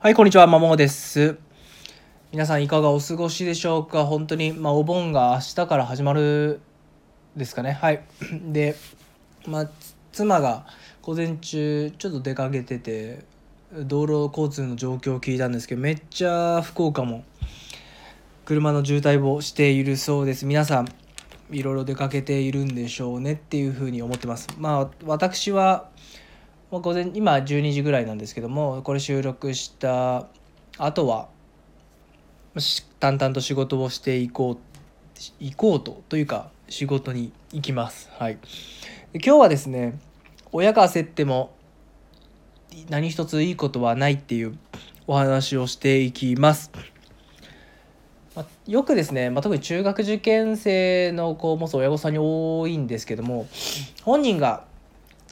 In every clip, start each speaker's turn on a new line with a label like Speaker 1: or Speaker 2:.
Speaker 1: はい、こんにちは、まもです。皆さんいかがお過ごしでしょうか？本当に、まあ、お盆が明日から始まるですかね。はい。で、まあ、妻が午前中ちょっと出かけてて、道路交通の状況を聞いたんですけど、めっちゃ福岡も車の渋滞をしているそうです。皆さん、いろいろ出かけているんでしょうねっていうふうに思ってます。まあ、私は、まあ、午前今12時ぐらいなんですけどもこれ収録したあとは淡々と仕事をしていこう行こうとというか仕事に行きます。はい、今日はですね親が焦っても何一ついいことはないっていうお話をしていきます。まあよくですね、まあ、特に中学受験生の子を持つ親御さんに多いんですけども本人が、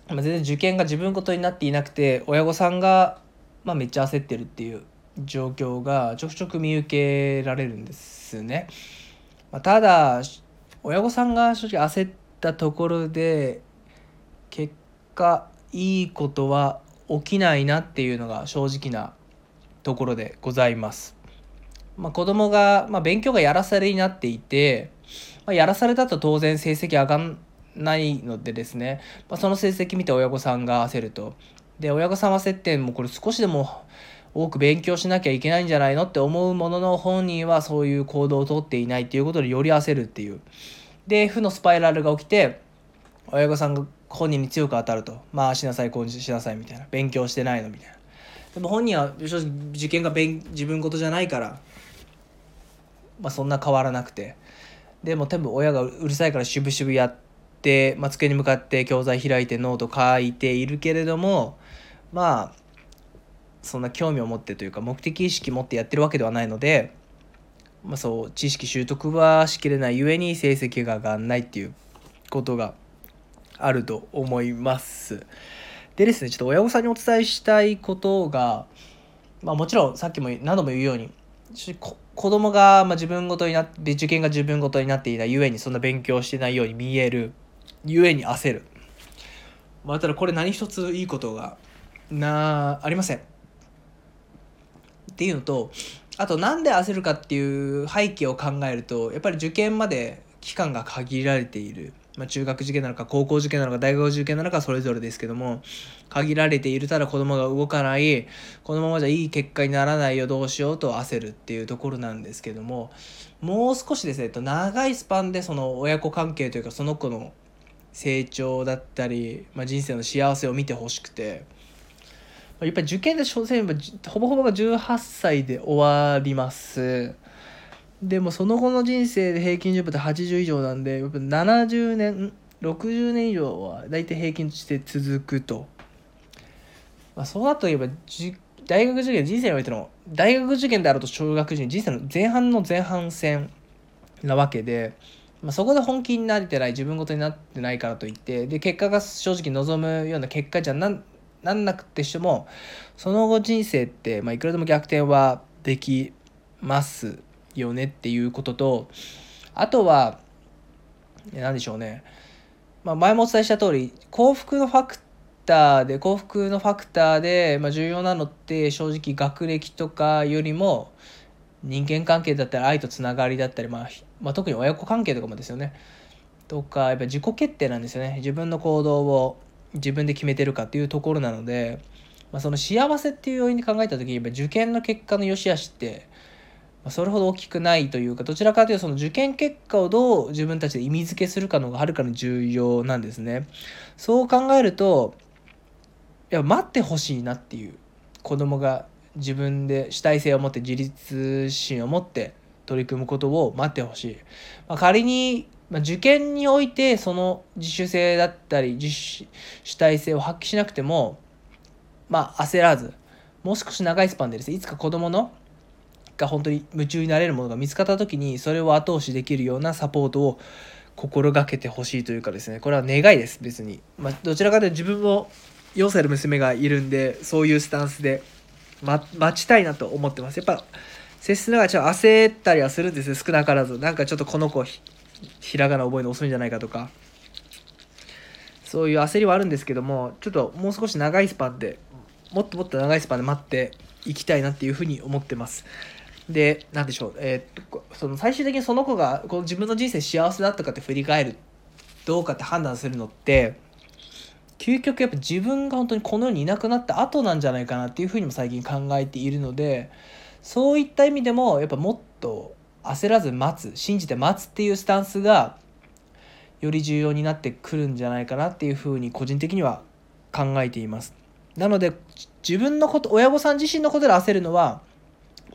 Speaker 1: 全然受験が自分事になっていなくて親御さんが、まあ、めっちゃ焦ってるっていう状況がちょくちょく見受けられるんですね。まあ、ただ親御さんが正直焦ったところで結果いいことは起きないなっていうのが正直なところでございます。まあ、子供が、まあ、勉強がやらされになっていて、まあ、やらされたと当然成績上がんないのでですね、まあ、その成績見て親御さんが焦ると。で親御さんは接点もこれ少しでも多く勉強しなきゃいけないんじゃないのって思うものの本人はそういう行動をとっていないっていうことでより焦るっていう。で負のスパイラルが起きて親御さんが本人に強く当たると。まあしなさいこうしなさいみたいな。勉強してないのみたいな。でも本人は正直受験が自分事じゃないから、まあ、そんな変わらなくて。でも多分親がうるさいから渋々やって。て、まあ、机に向かって教材開いてノート書いているけれどもまあそんな興味を持ってというか目的意識持ってやってるわけではないので、まあ、そう知識習得はしきれないゆえに成績が上がらないっていうことがあると思います。でですねちょっと親御さんにお伝えしたいことが、まあ、もちろんさっきも何度も言うように子供がま自分ごとになって受験が自分ごとになっていないゆえにそんな勉強してないように見えるゆえに焦る。まあ、ただこれ何一ついいことがなありません。っていうのとあとなんで焦るかっていう背景を考えるとやっぱり受験まで期間が限られている。まあ、中学受験なのか高校受験なのか大学受験なのかそれぞれですけども限られているただ子供が動かないこのままじゃいい結果にならないよどうしようと焦るっていうところなんですけどももう少しですね長いスパンでその親子関係というかその子の成長だったり、まあ、人生の幸せを見てほしくて。やっぱり受験で所詮ほぼほぼが18歳で終わります。でもその後の人生で平均寿命って80以上なんでやっぱ70年60年以上は大体平均として続くと、まあ、そうだといえば大学受験人生においての大学受験であると小学受験人生の前半の前半戦なわけで。まあ、そこで本気になれてない自分ごとになってないからといってで結果が正直望むような結果じゃなんなんなくてしてもその後人生って、まあ、いくらでも逆転はできますよねっていうこととあとは何でしょうね、まあ、前もお伝えした通り幸福のファクターで幸福のファクターで、まあ、重要なのって正直学歴とかよりも人間関係だったり愛とつながりだったり、まあ、まあ、特に親子関係とかもですよねとかやっぱ自己決定なんですよね自分の行動を自分で決めてるかっていうところなので、まあ、その幸せっていう要因に考えた時に受験の結果の良し悪しってそれほど大きくないというかどちらかというとその受験結果をどう自分たちで意味付けするかのがはるかに重要なんですね。そう考えるといや待ってほしいなっていう子供が自分で主体性を持って自立心を持って取り組むことを待ってほしい、まあ、仮に、まあ、受験においてその自主性だったり自主主体性を発揮しなくてもまあ焦らずもう少し長いスパンでですねいつか子供のが本当に夢中になれるものが見つかった時にそれを後押しできるようなサポートを心がけてほしいというかですねこれは願いです別に、まあ、どちらかというと自分も4歳の娘がいるんでそういうスタンスでま、待ちたいなと思ってます。やっぱ、接しながらちょっと焦ったりはするんですよ、少なからず。なんかちょっとこの子、ひらがな覚えるの遅いんじゃないかとか。そういう焦りはあるんですけども、ちょっともう少し長いスパンでもっともっと長いスパンで待っていきたいなっていうふうに思ってます。で、なんでしょう、えーっとその最終的にその子がこの自分の人生幸せだったかって振り返るどうかって判断するのって究極やっぱ自分が本当にこの世にいなくなった後なんじゃないかなっていうふうにも最近考えているのでそういった意味でもやっぱもっと焦らず待つ信じて待つっていうスタンスがより重要になってくるんじゃないかなっていうふうに個人的には考えています。なので自分のこと親御さん自身のことで焦るのは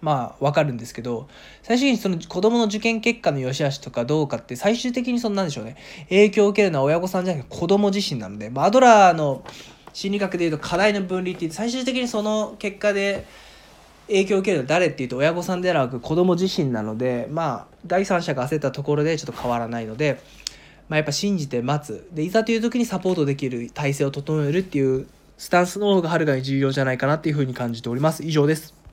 Speaker 1: まあわかるんですけど最終的にその子供の受験結果の良し悪しとかどうかって最終的にそんなんでしょうね影響を受けるのは親御さんじゃなくて子供自身なので、まあ、アドラーの心理学でいうと課題の分離って最終的にその結果で影響を受けるのは誰っていうと親御さんではなく子供自身なのでまあ第三者が焦ったところでちょっと変わらないので、まあ、やっぱ信じて待つ。でいざという時にサポートできる体制を整えるっていうスタンスの方がはるかに重要じゃないかなっていうふうに感じております。以上です。